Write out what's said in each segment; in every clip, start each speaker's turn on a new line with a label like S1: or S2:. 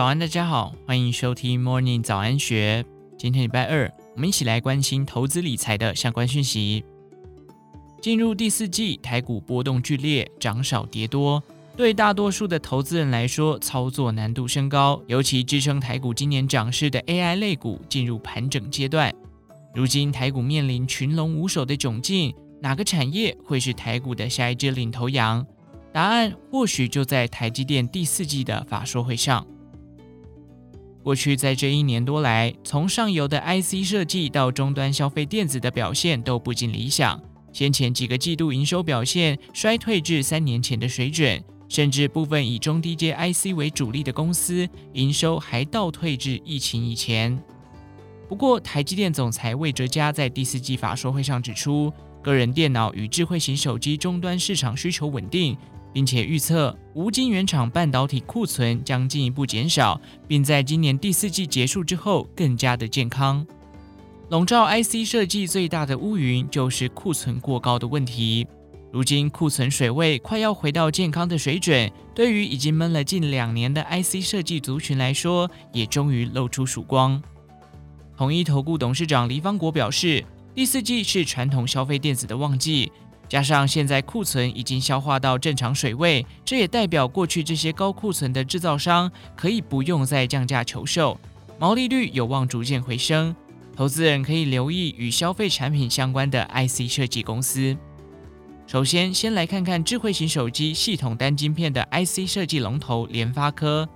S1: 早安，大家好，欢迎收听 Morning 早安学。今天礼拜二，我们一起来关心投资理财的相关讯息。进入第四季，台股波动剧烈，涨少跌多，对大多数的投资人来说，操作难度升高。尤其支撑台股今年涨势的 AI 类股进入盘整阶段。如今台股面临群龙无首的窘境，哪个产业会是台股的下一只领头羊？答案或许就在台积电第四季的法说会上。过去在这一年多来，从上游的 IC 设计到终端消费电子的表现都不尽理想。先前几个季度营收表现衰退至三年前的水准，甚至部分以中低阶 IC 为主力的公司营收还倒退至疫情以前。不过，台积电总裁魏哲嘉在第四季法说会上指出，个人电脑与智慧型手机终端市场需求稳定。并且预测无晶圆厂半导体库存将进一步减少，并在今年第四季结束之后更加的健康。笼罩 IC 设计最大的乌云就是库存过高的问题。如今库存水位快要回到健康的水准，对于已经闷了近两年的 IC 设计族群来说，也终于露出曙光。统一投顾董事长黎方国表示，第四季是传统消费电子的旺季。加上现在库存已经消化到正常水位，这也代表过去这些高库存的制造商可以不用再降价求售，毛利率有望逐渐回升。投资人可以留意与消费产品相关的 IC 设计公司。首先，先来看看智慧型手机系统单晶片的 IC 设计龙头联发科。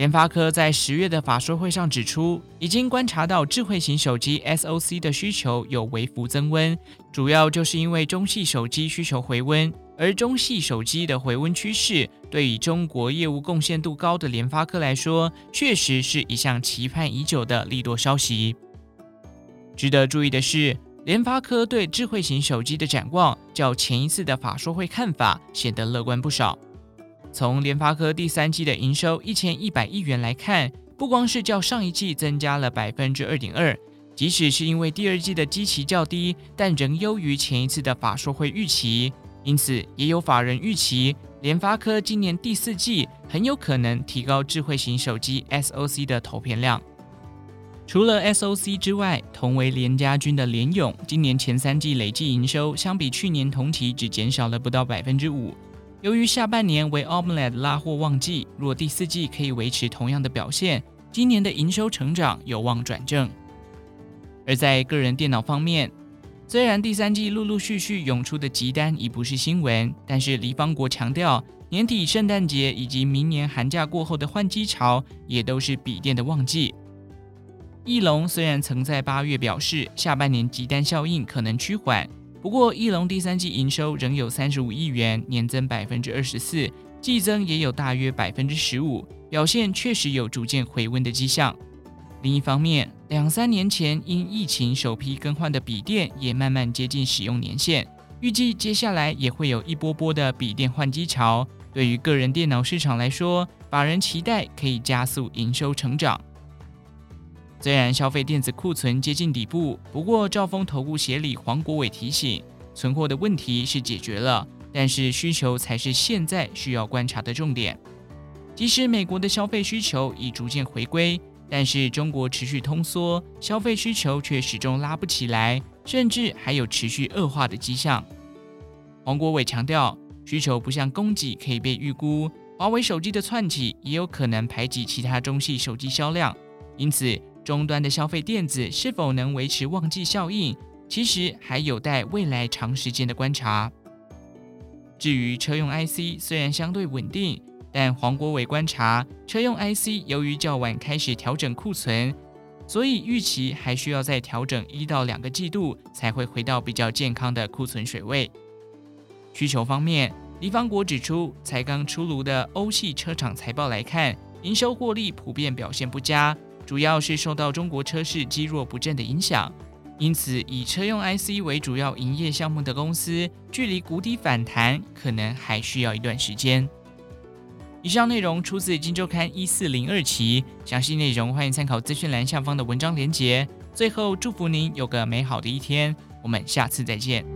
S1: 联发科在十月的法说会上指出，已经观察到智慧型手机 SoC 的需求有微幅增温，主要就是因为中系手机需求回温，而中系手机的回温趋势，对于中国业务贡献度高的联发科来说，确实是一项期盼已久的利多消息。值得注意的是，联发科对智慧型手机的展望，较前一次的法说会看法显得乐观不少。从联发科第三季的营收一千一百亿元来看，不光是较上一季增加了百分之二点二，即使是因为第二季的基期较低，但仍优于前一次的法说会预期。因此，也有法人预期联发科今年第四季很有可能提高智慧型手机 SoC 的投片量。除了 SoC 之外，同为联家军的联咏今年前三季累计营收相比去年同期只减少了不到百分之五。由于下半年为 AMOLED 拉货旺季，若第四季可以维持同样的表现，今年的营收成长有望转正。而在个人电脑方面，虽然第三季陆陆续续涌出的急单已不是新闻，但是黎方国强调，年底圣诞节以及明年寒假过后的换机潮也都是笔电的旺季。翼龙虽然曾在八月表示，下半年急单效应可能趋缓。不过，翼龙第三季营收仍有三十五亿元，年增百分之二十四，季增也有大约百分之十五，表现确实有逐渐回温的迹象。另一方面，两三年前因疫情首批更换的笔电也慢慢接近使用年限，预计接下来也会有一波波的笔电换机潮。对于个人电脑市场来说，法人期待可以加速营收成长。虽然消费电子库存接近底部，不过兆丰投顾协理黄国伟提醒，存货的问题是解决了，但是需求才是现在需要观察的重点。即使美国的消费需求已逐渐回归，但是中国持续通缩，消费需求却始终拉不起来，甚至还有持续恶化的迹象。黄国伟强调，需求不像供给可以被预估，华为手机的窜起也有可能排挤其他中系手机销量，因此。终端的消费电子是否能维持旺季效应，其实还有待未来长时间的观察。至于车用 IC，虽然相对稳定，但黄国伟观察车用 IC 由于较晚开始调整库存，所以预期还需要再调整一到两个季度才会回到比较健康的库存水位。需求方面，黎方国指出，才刚出炉的欧系车厂财报来看，营收获利普遍表现不佳。主要是受到中国车市积弱不振的影响，因此以车用 IC 为主要营业项目的公司，距离谷底反弹可能还需要一段时间。以上内容出自《金周刊》一四零二期，详细内容欢迎参考资讯栏下方的文章连结。最后祝福您有个美好的一天，我们下次再见。